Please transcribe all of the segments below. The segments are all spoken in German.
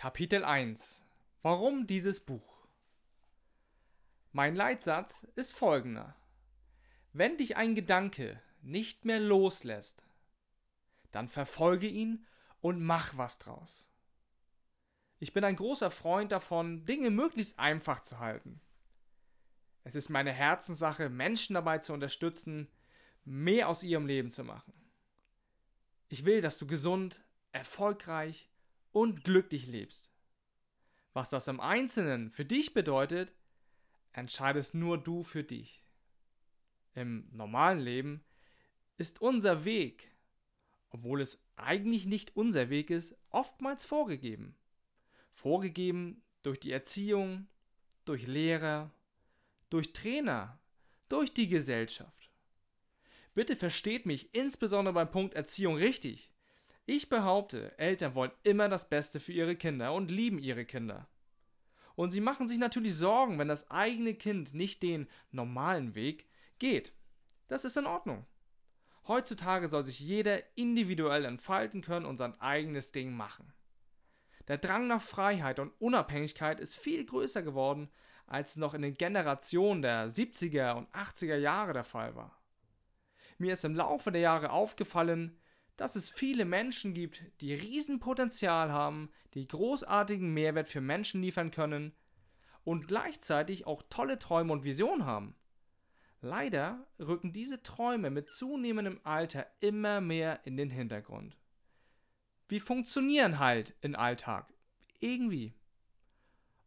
Kapitel 1 Warum dieses Buch? Mein Leitsatz ist folgender. Wenn dich ein Gedanke nicht mehr loslässt, dann verfolge ihn und mach was draus. Ich bin ein großer Freund davon, Dinge möglichst einfach zu halten. Es ist meine Herzenssache, Menschen dabei zu unterstützen, mehr aus ihrem Leben zu machen. Ich will, dass du gesund, erfolgreich und glücklich lebst. Was das im Einzelnen für dich bedeutet, entscheidest nur du für dich. Im normalen Leben ist unser Weg, obwohl es eigentlich nicht unser Weg ist, oftmals vorgegeben. Vorgegeben durch die Erziehung, durch Lehrer, durch Trainer, durch die Gesellschaft. Bitte versteht mich insbesondere beim Punkt Erziehung richtig. Ich behaupte, Eltern wollen immer das Beste für ihre Kinder und lieben ihre Kinder. Und sie machen sich natürlich Sorgen, wenn das eigene Kind nicht den normalen Weg geht. Das ist in Ordnung. Heutzutage soll sich jeder individuell entfalten können und sein eigenes Ding machen. Der Drang nach Freiheit und Unabhängigkeit ist viel größer geworden, als es noch in den Generationen der 70er und 80er Jahre der Fall war. Mir ist im Laufe der Jahre aufgefallen, dass es viele Menschen gibt, die Riesenpotenzial haben, die großartigen Mehrwert für Menschen liefern können und gleichzeitig auch tolle Träume und Visionen haben. Leider rücken diese Träume mit zunehmendem Alter immer mehr in den Hintergrund. Wir funktionieren halt im Alltag. Irgendwie.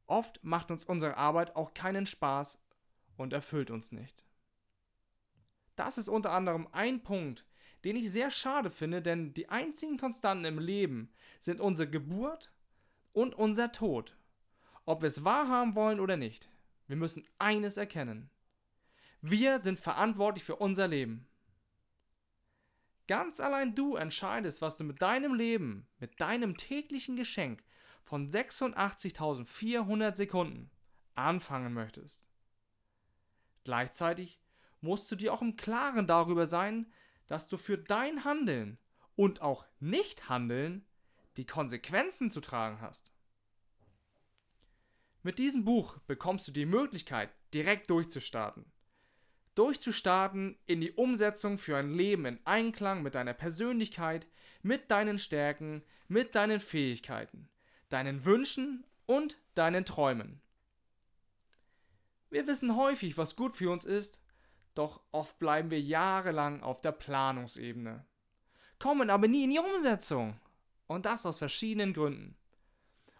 Oft macht uns unsere Arbeit auch keinen Spaß und erfüllt uns nicht. Das ist unter anderem ein Punkt, den ich sehr schade finde, denn die einzigen Konstanten im Leben sind unsere Geburt und unser Tod. Ob wir es wahrhaben wollen oder nicht, wir müssen eines erkennen. Wir sind verantwortlich für unser Leben. Ganz allein du entscheidest, was du mit deinem Leben, mit deinem täglichen Geschenk von 86.400 Sekunden anfangen möchtest. Gleichzeitig musst du dir auch im Klaren darüber sein, dass du für dein Handeln und auch Nicht-Handeln die Konsequenzen zu tragen hast. Mit diesem Buch bekommst du die Möglichkeit, direkt durchzustarten. Durchzustarten in die Umsetzung für ein Leben in Einklang mit deiner Persönlichkeit, mit deinen Stärken, mit deinen Fähigkeiten, deinen Wünschen und deinen Träumen. Wir wissen häufig, was gut für uns ist doch oft bleiben wir jahrelang auf der Planungsebene, kommen aber nie in die Umsetzung. Und das aus verschiedenen Gründen.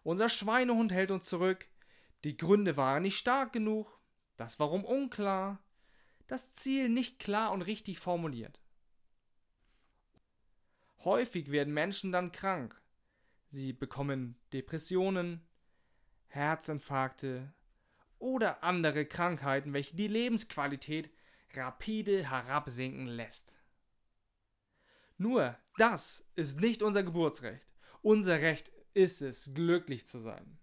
Unser Schweinehund hält uns zurück, die Gründe waren nicht stark genug, das Warum unklar, das Ziel nicht klar und richtig formuliert. Häufig werden Menschen dann krank. Sie bekommen Depressionen, Herzinfarkte oder andere Krankheiten, welche die Lebensqualität rapide herabsinken lässt. Nur das ist nicht unser Geburtsrecht. Unser Recht ist es, glücklich zu sein.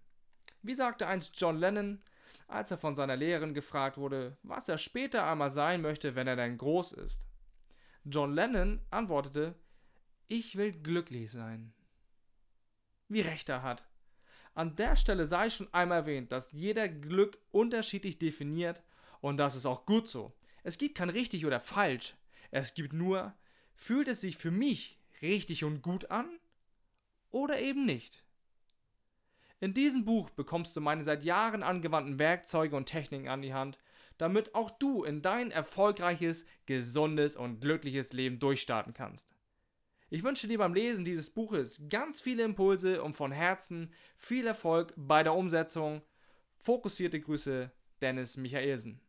Wie sagte einst John Lennon, als er von seiner Lehrerin gefragt wurde, was er später einmal sein möchte, wenn er denn groß ist. John Lennon antwortete, ich will glücklich sein. Wie recht er hat. An der Stelle sei schon einmal erwähnt, dass jeder Glück unterschiedlich definiert und das ist auch gut so. Es gibt kein richtig oder falsch. Es gibt nur, fühlt es sich für mich richtig und gut an oder eben nicht. In diesem Buch bekommst du meine seit Jahren angewandten Werkzeuge und Techniken an die Hand, damit auch du in dein erfolgreiches, gesundes und glückliches Leben durchstarten kannst. Ich wünsche dir beim Lesen dieses Buches ganz viele Impulse und von Herzen viel Erfolg bei der Umsetzung. Fokussierte Grüße, Dennis Michaelsen.